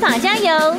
法加油，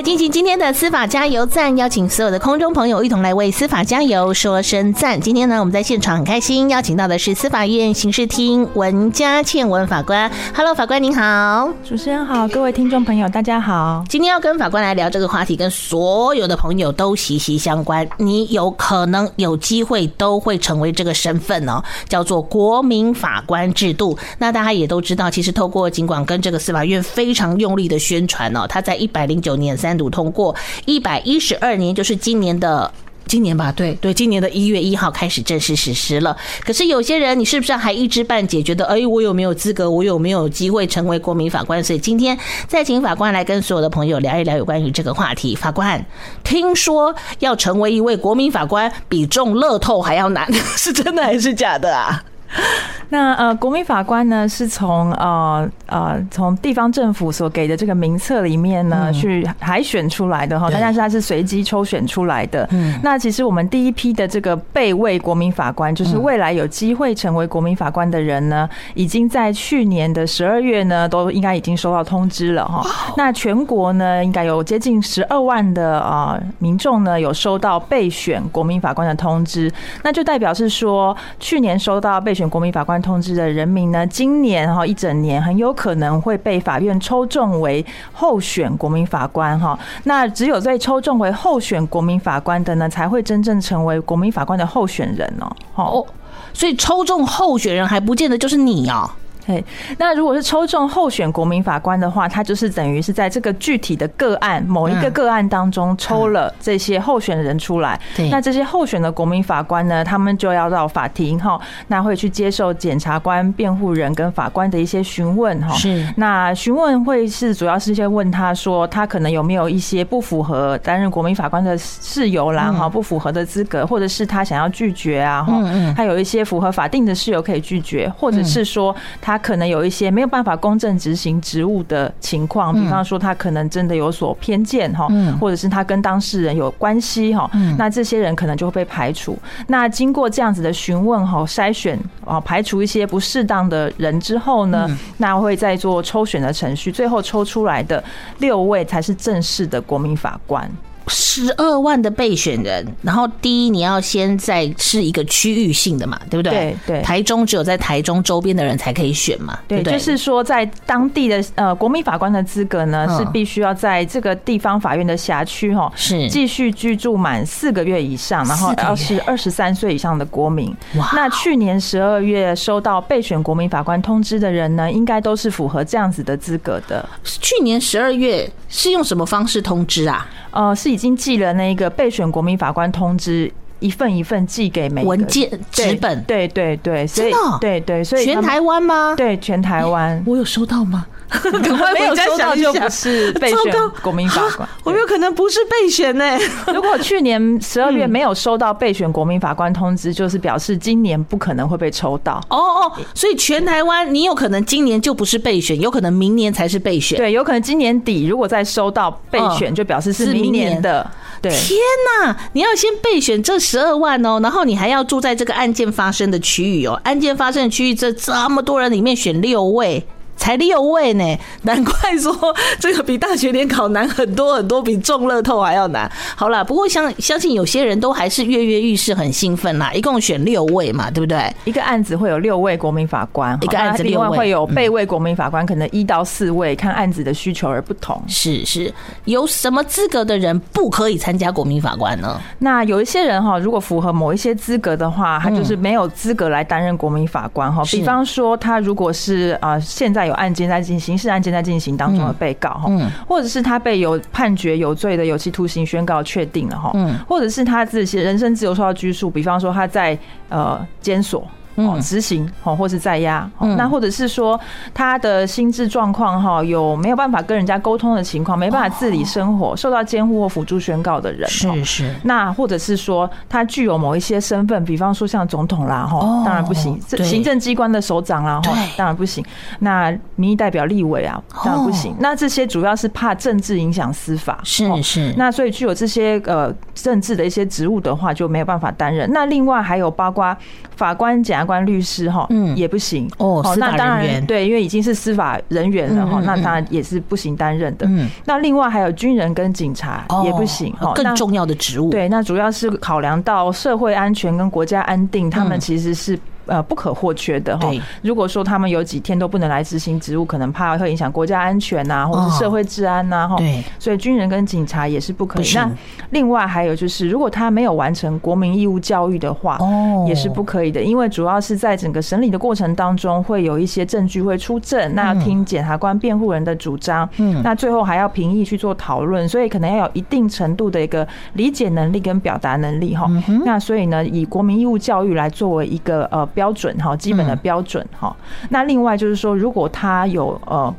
来进行今天的司法加油赞，邀请所有的空中朋友一同来为司法加油说声赞。今天呢，我们在现场很开心，邀请到的是司法院刑事厅文嘉倩文法官。Hello，法官您好，主持人好，各位听众朋友大家好。今天要跟法官来聊这个话题，跟所有的朋友都息息相关。你有可能有机会都会成为这个身份哦，叫做国民法官制度。那大家也都知道，其实透过尽管跟这个司法院非常用力的宣传哦，他在一百零九年。三读通过，一百一十二年就是今年的今年吧？对对，今年的一月一号开始正式实施了。可是有些人，你是不是还一知半解，觉得哎，我有没有资格？我有没有机会成为国民法官？所以今天再请法官来跟所有的朋友聊一聊有关于这个话题。法官，听说要成为一位国民法官比中乐透还要难，是真的还是假的啊？那呃，国民法官呢，是从呃呃从地方政府所给的这个名册里面呢去海选出来的哈，但是它是随机抽选出来的。嗯，那其实我们第一批的这个备位国民法官，就是未来有机会成为国民法官的人呢，已经在去年的十二月呢，都应该已经收到通知了哈。那全国呢，应该有接近十二万的啊民众呢，有收到备选国民法官的通知，那就代表是说，去年收到备选选国民法官通知的人民呢，今年哈一整年很有可能会被法院抽中为候选国民法官哈。那只有在抽中为候选国民法官的呢，才会真正成为国民法官的候选人哦。哦，所以抽中候选人还不见得就是你哦。对，那如果是抽中候选国民法官的话，他就是等于是在这个具体的个案某一个个案当中抽了这些候选人出来。对，那这些候选的国民法官呢，他们就要到法庭哈，那会去接受检察官、辩护人跟法官的一些询问哈。是，那询问会是主要是先问他说，他可能有没有一些不符合担任国民法官的事由啦哈，不符合的资格，或者是他想要拒绝啊哈，他有一些符合法定的事由可以拒绝，或者是说他。他可能有一些没有办法公正执行职务的情况，比方说他可能真的有所偏见哈，或者是他跟当事人有关系哈，那这些人可能就会被排除。那经过这样子的询问哈、筛选啊，排除一些不适当的人之后呢，那会再做抽选的程序，最后抽出来的六位才是正式的国民法官。十二万的备选人，然后第一你要先在是一个区域性的嘛，对不对？对对。台中只有在台中周边的人才可以选嘛，对，就是说在当地的呃国民法官的资格呢，是必须要在这个地方法院的辖区哈，是继续居住满四个月以上，然后要是二十三岁以上的国民。哇！那去年十二月收到备选国民法官通知的人呢，应该都是符合这样子的资格的。去年十二月是用什么方式通知啊？呃，是。已经寄了那个备选国民法官通知，一份一份寄给每个文件纸本，对对对，所以对对，所以全台湾吗？对，全台湾，我有收到吗？没有收到就不是 备选国民法官，我有可能不是备选呢。如果去年十二月没有收到备选国民法官通知，就是表示今年不可能会被抽到。哦哦，所以全台湾你有可能今年就不是备选，有可能明年才是备选。对，有可能今年底如果再收到备选，就表示是明年的。对，天哪，你要先备选这十二万哦，然后你还要住在这个案件发生的区域哦，案件发生的区域这这么多人里面选六位。才六位呢，难怪说这个比大学联考难很多很多，比中乐透还要难。好了，不过相相信有些人都还是跃跃欲试，很兴奋啦。一共选六位嘛，对不对？一个案子会有六位国民法官，一个案子另外会有备位国民法官，可能一到四位，看案子的需求而不同。是是，有什么资格的人不可以参加国民法官呢？那有一些人哈，如果符合某一些资格的话，他就是没有资格来担任国民法官哈。比方说，他如果是啊现在有案件在进行，刑事案件在进行当中的被告哈，或者是他被有判决有罪的有期徒刑宣告确定了哈，或者是他自己人身自由受到拘束，比方说他在呃监所哦执行哦，或是在押。那或者是说他的心智状况哈，有没有办法跟人家沟通的情况，没办法自理生活，受到监护或辅助宣告的人。是是。那或者是说他具有某一些身份，比方说像总统啦哈，当然不行。行政机关的首长啦哈，当然不行。那民意代表、立委啊，当然不行。那这些主要是怕政治影响司法。是是。那所以具有这些呃政治的一些职务的话，就没有办法担任。那另外还有包括法官、检察官、律师哈，嗯，也不行哦。那当然对，因为已经是司法人员了哈，那当然也是不行担任的。嗯，那另外还有军人跟警察也不行哈，更重要的职务。对，那主要是考量到社会安全跟国家安定，他们其实是。呃，不可或缺的哈。如果说他们有几天都不能来执行职务，可能怕会影响国家安全呐，或者是社会治安呐哈。对，所以军人跟警察也是不可以。那另外还有就是，如果他没有完成国民义务教育的话，哦，也是不可以的。因为主要是在整个审理的过程当中，会有一些证据会出证，那要听检察官辩护人的主张，嗯，那最后还要评议去做讨论，所以可能要有一定程度的一个理解能力跟表达能力哈。那所以呢，以国民义务教育来作为一个呃。标准哈，基本的标准哈。那另外就是说，如果他有呃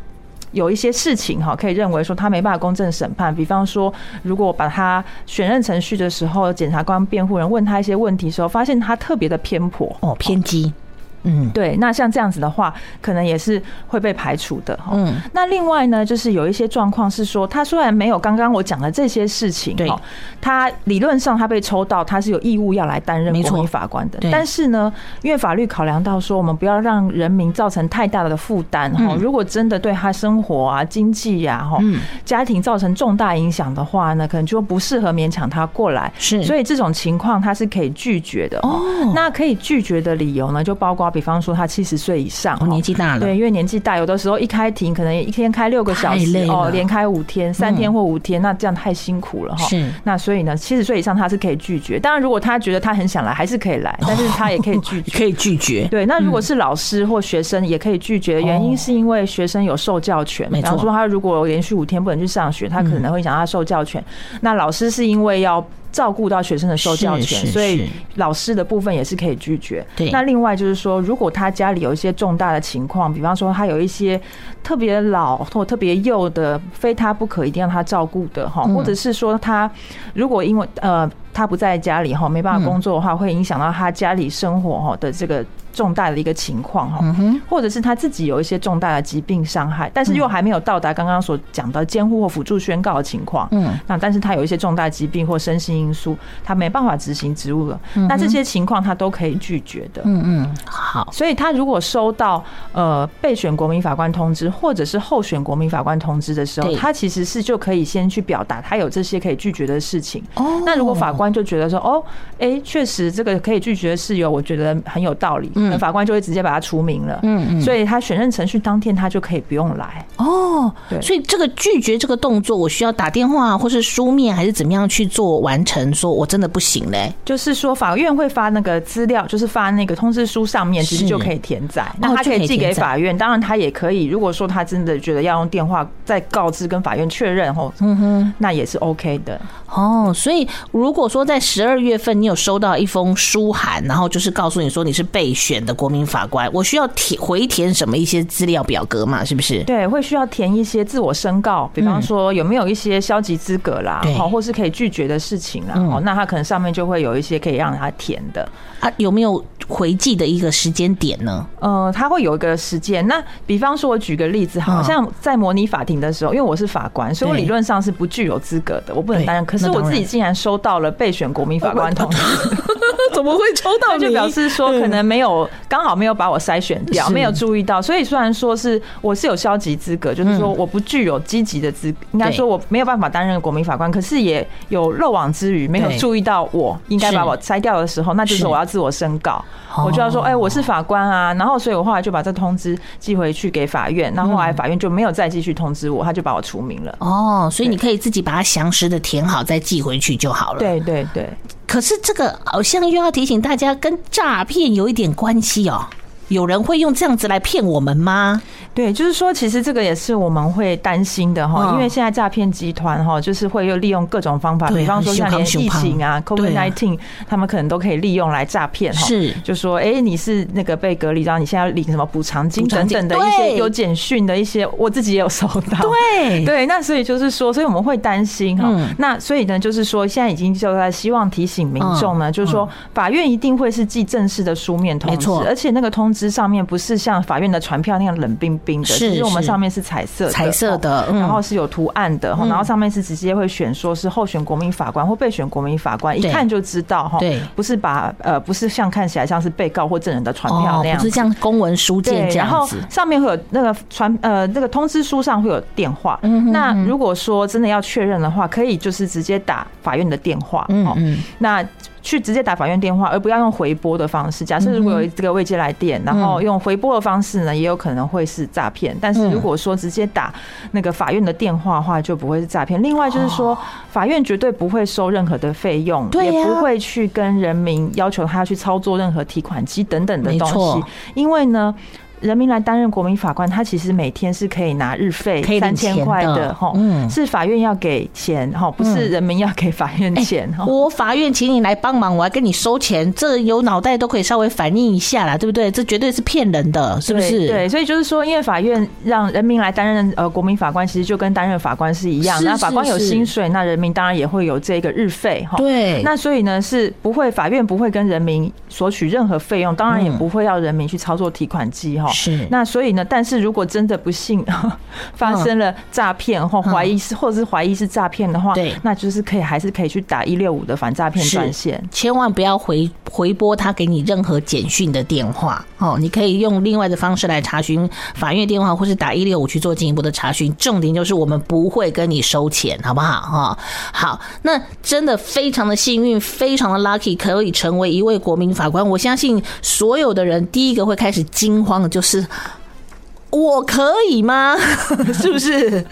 有一些事情哈，可以认为说他没办法公正审判，比方说，如果把他选任程序的时候，检察官、辩护人问他一些问题的时候，发现他特别的偏颇哦，偏激。嗯，对，那像这样子的话，可能也是会被排除的。嗯，那另外呢，就是有一些状况是说，他虽然没有刚刚我讲的这些事情，对，他理论上他被抽到，他是有义务要来担任国民法官的。但是呢，因为法律考量到说，我们不要让人民造成太大的负担哈。如果真的对他生活啊、经济呀、哈、家庭造成重大影响的话呢，可能就不适合勉强他过来。是，所以这种情况他是可以拒绝的。哦，那可以拒绝的理由呢，就包括。比方说他七十岁以上，年纪大了，对，因为年纪大，有的时候一开庭可能一天开六个小时哦，连开五天，三天或五天，那这样太辛苦了哈。是，那所以呢，七十岁以上他是可以拒绝。当然，如果他觉得他很想来，还是可以来，但是他也可以拒绝，可以拒绝。对，那如果是老师或学生，也可以拒绝的原因是因为学生有受教权。比方说，他如果连续五天不能去上学，他可能会想他受教权。那老师是因为要。照顾到学生的受教权，所以老师的部分也是可以拒绝。对，那另外就是说，如果他家里有一些重大的情况，比方说他有一些特别老或特别幼的，非他不可，一定要他照顾的哈，或者是说他如果因为呃他不在家里哈，没办法工作的话，会影响到他家里生活哈的这个。重大的一个情况哈，或者是他自己有一些重大的疾病伤害，但是又还没有到达刚刚所讲的监护或辅助宣告的情况。嗯，那但是他有一些重大疾病或身心因素，他没办法执行职务了。那这些情况他都可以拒绝的。嗯嗯，好。所以他如果收到呃备选国民法官通知或者是候选国民法官通知的时候，他其实是就可以先去表达他有这些可以拒绝的事情。哦，那如果法官就觉得说，哦，哎，确实这个可以拒绝的事由，我觉得很有道理。那法官就会直接把他除名了，嗯嗯，所以他选任程序当天他就可以不用来哦。对，所以这个拒绝这个动作，我需要打电话或是书面还是怎么样去做完成？说我真的不行嘞，就是说法院会发那个资料，就是发那个通知书上面其实就可以填载，那他可以寄给法院。当然他也可以，如果说他真的觉得要用电话再告知跟法院确认后，嗯哼，那也是 OK 的。哦，所以如果说在十二月份你有收到一封书函，然后就是告诉你说你是被选的国民法官，我需要填回填什么一些资料表格嘛？是不是？对，会需要填一些自我申告，比方说有没有一些消极资格啦，好，或是可以拒绝的事情啦，哦，那他可能上面就会有一些可以让他填的啊，有没有回寄的一个时间点呢？呃，他会有一个时间。那比方说，我举个例子，好像在模拟法庭的时候，因为我是法官，所以我理论上是不具有资格的，我不能担任。可是我自己竟然收到了备选国民法官 通知，怎么会抽到？就表示说可能没有刚好没有把我筛选掉，没有注意到。所以虽然说是我是有消极资格，就是说我不具有积极的资，应该说我没有办法担任国民法官。可是也有漏网之鱼，没有注意到我应该把我筛掉的时候，那就是我要自我申告，我就要说，哎，我是法官啊。然后所以我后来就把这通知寄回去给法院，那后来法院就没有再继续通知我，他就把我除名了。哦，所以你可以自己把它详实的填好。再寄回去就好了。对对对，可是这个好像又要提醒大家，跟诈骗有一点关系哦。有人会用这样子来骗我们吗？对，就是说，其实这个也是我们会担心的哈，因为现在诈骗集团哈，就是会又利用各种方法，比方说像连疫情啊，COVID-19，他们可能都可以利用来诈骗哈。是，就说哎，你是那个被隔离，然后你现在要领什么补偿金等等的一些有简讯的一些，我自己也有收到。对 对，那所以就是说，所以我们会担心哈。那所以呢，就是说，现在已经就在希望提醒民众呢，就是说，法院一定会是寄正式的书面通知，而且那个通知上面不是像法院的传票那样冷冰冰的，其实我们上面是彩色的彩色的，然后是有图案的，然后上面是直接会选说是候选国民法官或备选国民法官，一看就知道哈，对，不是把呃不是像看起来像是被告或证人的传票那样，不是像公文书件这样子，然后上面会有那个传呃那个通知书上会有电话，那如果说真的要确认的话，可以就是直接打法院的电话，嗯嗯，那。去直接打法院电话，而不要用回拨的方式。假设如果有这个未接来电，然后用回拨的方式呢，也有可能会是诈骗。但是如果说直接打那个法院的电话的话，就不会是诈骗。另外就是说，法院绝对不会收任何的费用，也不会去跟人民要求他去操作任何提款机等等的东西，因为呢。人民来担任国民法官，他其实每天是可以拿日费三千块的哈，嗯，是法院要给钱哈，不是人民要给法院钱哈。我法院请你来帮忙，我还跟你收钱，这有脑袋都可以稍微反应一下啦，对不对？这绝对是骗人的，是不是？对，所以就是说，因为法院让人民来担任呃国民法官，其实就跟担任法官是一样。那法官有薪水，那人民当然也会有这个日费哈。对，那所以呢，是不会法院不会跟人民索取任何费用，当然也不会要人民去操作提款机哈。是，那所以呢？但是如果真的不幸 发生了诈骗或怀疑是，或者是怀疑是诈骗的话，对，那就是可以还是可以去打一六五的反诈骗专线，千万不要回回拨他给你任何简讯的电话哦。你可以用另外的方式来查询法院电话，或是打一六五去做进一步的查询。重点就是我们不会跟你收钱，好不好？哈，好，那真的非常的幸运，非常的 lucky，可以成为一位国民法官。我相信所有的人第一个会开始惊慌的就是。是。我可以吗？是不是？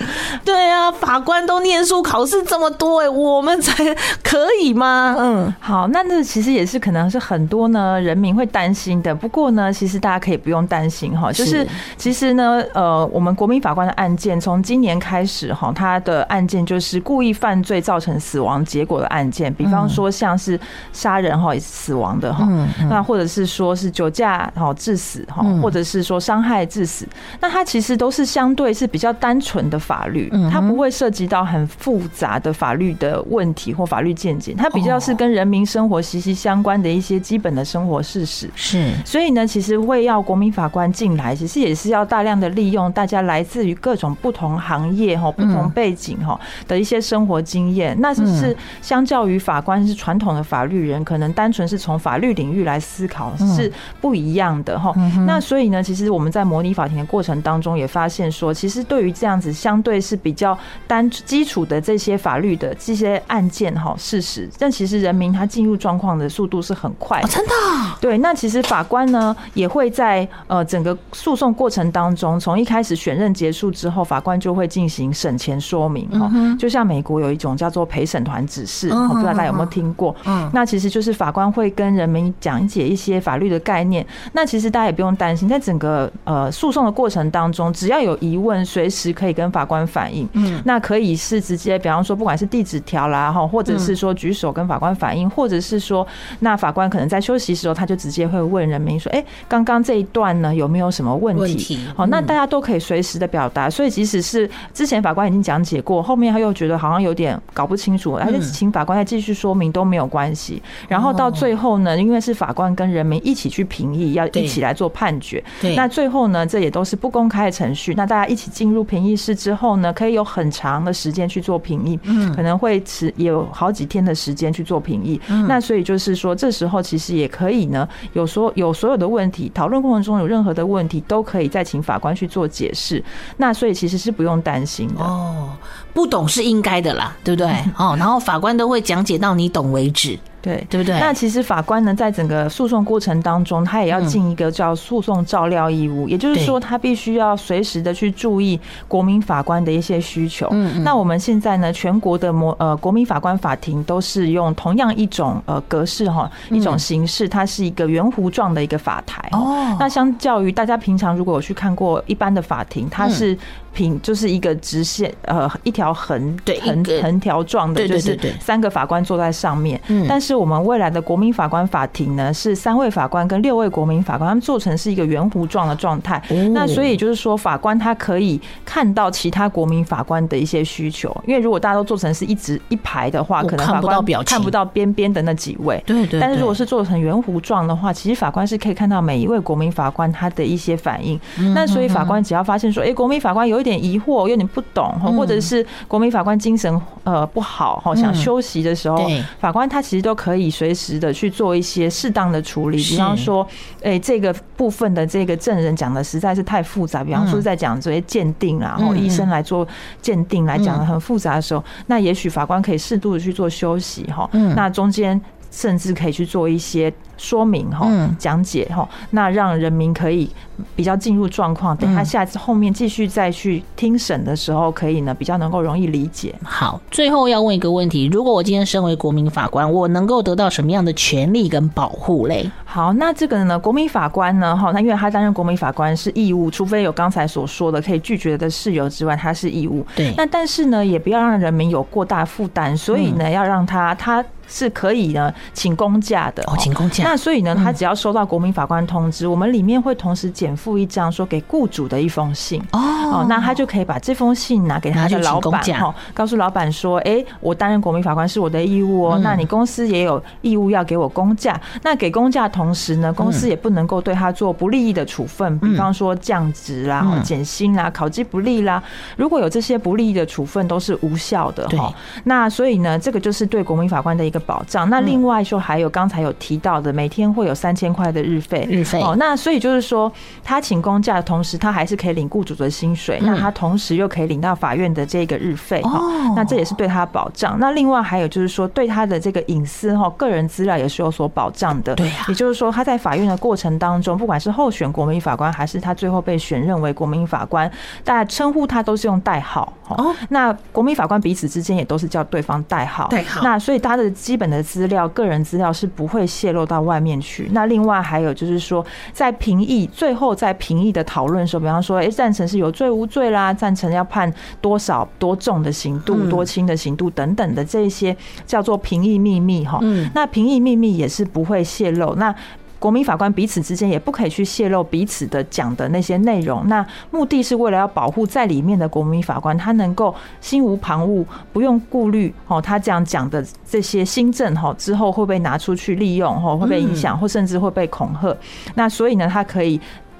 对啊，法官都念书考试这么多哎，我们才可以吗？嗯，好，那这其实也是可能是很多呢人民会担心的。不过呢，其实大家可以不用担心哈，就是其实呢，呃，我们国民法官的案件从今年开始哈，他的案件就是故意犯罪造成死亡结果的案件，比方说像是杀人哈死亡的哈，那或者是说是酒驾哈致死哈，或者是说伤害致死。那它其实都是相对是比较单纯的法律，它不会涉及到很复杂的法律的问题或法律见解，它比较是跟人民生活息息相关的一些基本的生活事实。是，所以呢，其实会要国民法官进来，其实也是要大量的利用大家来自于各种不同行业哈、不同背景哈的一些生活经验。那就是相较于法官是传统的法律人，可能单纯是从法律领域来思考是不一样的哈。那所以呢，其实我们在模拟法庭的过程。当中也发现说，其实对于这样子相对是比较单基础的这些法律的这些案件哈事实，但其实人民他进入状况的速度是很快的。真的？对，那其实法官呢也会在呃整个诉讼过程当中，从一开始选任结束之后，法官就会进行审前说明哈。就像美国有一种叫做陪审团指示，我不知道大家有没有听过？嗯，那其实就是法官会跟人民讲解一些法律的概念。那其实大家也不用担心，在整个呃诉讼的过程。当中，只要有疑问，随时可以跟法官反映。嗯，那可以是直接，比方说，不管是递纸条啦，哈，或者是说举手跟法官反映，或者是说，那法官可能在休息时候，他就直接会问人民说：“哎，刚刚这一段呢，有没有什么问题？”好，那大家都可以随时的表达。所以，即使是之前法官已经讲解过，后面他又觉得好像有点搞不清楚，他就请法官再继续说明都没有关系。然后到最后呢，因为是法官跟人民一起去评议，要一起来做判决。对，那最后呢，这也都是不。公开的程序，那大家一起进入评议室之后呢，可以有很长的时间去做评议，嗯，可能会持有好几天的时间去做评议。嗯那所以就是说，这时候其实也可以呢，有所有所有的问题，讨论过程中有任何的问题，都可以再请法官去做解释。那所以其实是不用担心的哦，不懂是应该的啦，对不对？哦，然后法官都会讲解到你懂为止。对，对不对？那其实法官呢，在整个诉讼过程当中，他也要尽一个叫诉讼照料义务，也就是说，他必须要随时的去注意国民法官的一些需求。嗯，那我们现在呢，全国的模呃国民法官法庭都是用同样一种呃格式哈，一种形式，它是一个圆弧状的一个法台。哦，那相较于大家平常如果有去看过一般的法庭，它是。平就是一个直线，呃，一条横对横横条状的，就是三个法官坐在上面。嗯，但是我们未来的国民法官法庭呢，是三位法官跟六位国民法官，他们做成是一个圆弧状的状态。那所以就是说，法官他可以看到其他国民法官的一些需求，因为如果大家都做成是一直一排的话，可能法官看不到边边的那几位。对对。但是如果是做成圆弧状的话，其实法官是可以看到每一位国民法官他的一些反应。那所以法官只要发现说，哎，国民法官有。有点疑惑，有点不懂，或者是国民法官精神呃不好哈，想休息的时候，法官他其实都可以随时的去做一些适当的处理。比方说，哎，这个部分的这个证人讲的实在是太复杂，比方说在讲这些鉴定啊，然后医生来做鉴定来讲的很复杂的时候，那也许法官可以适度的去做休息哈。那中间甚至可以去做一些。说明哈，讲解哈，那让人民可以比较进入状况，等他下次后面继续再去听审的时候，可以呢比较能够容易理解。好，最后要问一个问题：如果我今天身为国民法官，我能够得到什么样的权利跟保护嘞？好，那这个呢，国民法官呢，哈，那因为他担任国民法官是义务，除非有刚才所说的可以拒绝的事由之外，他是义务。对。那但是呢，也不要让人民有过大负担，所以呢，要让他他是可以呢请公假的。哦，请公假。那所以呢，他只要收到国民法官通知，我们里面会同时减负一张说给雇主的一封信。哦，那他就可以把这封信拿给他的老板哈，告诉老板说，哎，我担任国民法官是我的义务哦，那你公司也有义务要给我工价，那给工价同时呢，公司也不能够对他做不利益的处分，比方说降职啦、减薪啦、考绩不利啦，如果有这些不利益的处分都是无效的哈。那所以呢，这个就是对国民法官的一个保障。那另外说还有刚才有提到的，每天。会有三千块的日费，日费哦。那所以就是说，他请公假的同时，他还是可以领雇主的薪水。那他同时又可以领到法院的这个日费哈。那这也是对他保障。那另外还有就是说，对他的这个隐私哈，个人资料也是有所保障的。对，也就是说，他在法院的过程当中，不管是候选国民法官，还是他最后被选任为国民法官，大家称呼他都是用代号。哦，那国民法官彼此之间也都是叫对方代号。代号。那所以他的基本的资料、个人资料是不会泄露到外面去。那另外还有就是说，在评议最后在评议的讨论时候，比方说，哎，赞成是有罪无罪啦，赞成要判多少多重的刑度、多轻的刑度等等的这些叫做评议秘密哈。嗯，那评议秘密也是不会泄露。那国民法官彼此之间也不可以去泄露彼此的讲的那些内容，那目的是为了要保护在里面的国民法官，他能够心无旁骛，不用顾虑哦，他这样讲的这些新政哈，之后会被拿出去利用哈，会被影响，或甚至会被恐吓。那所以呢，他可以。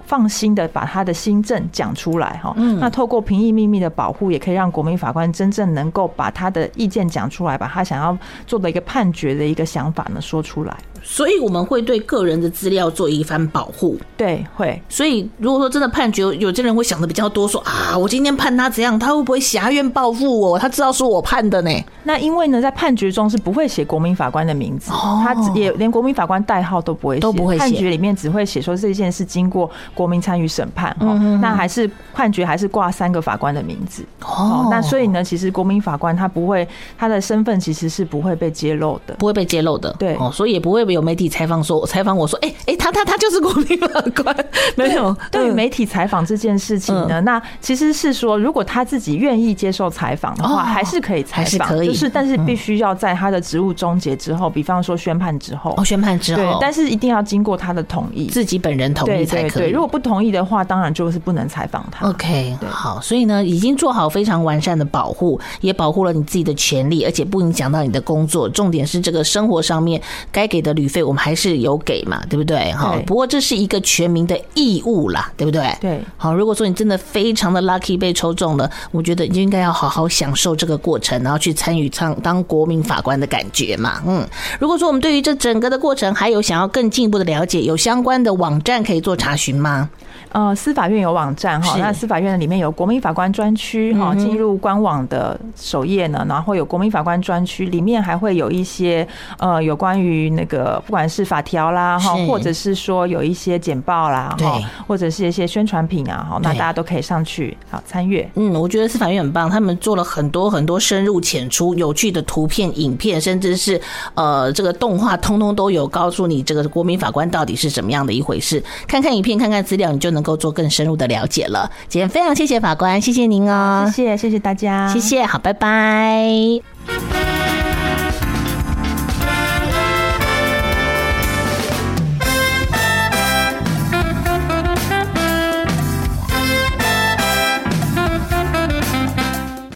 放心的把他的新政讲出来哈，那透过评议秘密的保护，也可以让国民法官真正能够把他的意见讲出来，把他想要做的一个判决的一个想法呢说出来。所以我们会对个人的资料做一番保护，对，会。所以如果说真的判决，有些人会想的比较多，说啊，我今天判他怎样，他会不会挟怨报复我？他知道是我判的呢？那因为呢，在判决中是不会写国民法官的名字，他也连国民法官代号都不会写，都不会写。判决里面只会写说这件事经过。国民参与审判，哦那还是判决还是挂三个法官的名字哦。那所以呢，其实国民法官他不会，他的身份其实是不会被揭露的，不会被揭露的。对哦，所以也不会有媒体采访说，采访我说，哎哎，他他他就是国民法官，没有。对于媒体采访这件事情呢，那其实是说，如果他自己愿意接受采访的话，还是可以采访，就是但是必须要在他的职务终结之后，比方说宣判之后，哦，宣判之后，对，但是一定要经过他的同意，自己本人同意才可以。如果不同意的话，当然就是不能采访他。OK，好，所以呢，已经做好非常完善的保护，也保护了你自己的权利，而且不影响到你的工作。重点是这个生活上面该给的旅费，我们还是有给嘛，对不对？哈，不过这是一个全民的义务啦，对不对？对。好，如果说你真的非常的 lucky 被抽中了，我觉得你就应该要好好享受这个过程，然后去参与当当国民法官的感觉嘛。嗯，如果说我们对于这整个的过程还有想要更进一步的了解，有相关的网站可以做查询吗？呃，司法院有网站哈，那司法院里面有国民法官专区哈，进入官网的首页呢，然后有国民法官专区，里面还会有一些呃有关于那个不管是法条啦哈，或者是说有一些简报啦哈，或者是一些宣传品啊哈，那大家都可以上去好参阅。嗯，我觉得司法院很棒，他们做了很多很多深入浅出、有趣的图片、影片，甚至是呃这个动画，通通都有告诉你这个国民法官到底是怎么样的一回事。看看影片，看看资料，你就能够做更深入的了解了。今天非常谢谢法官，谢谢您哦，谢谢谢谢大家，谢谢，好，拜拜。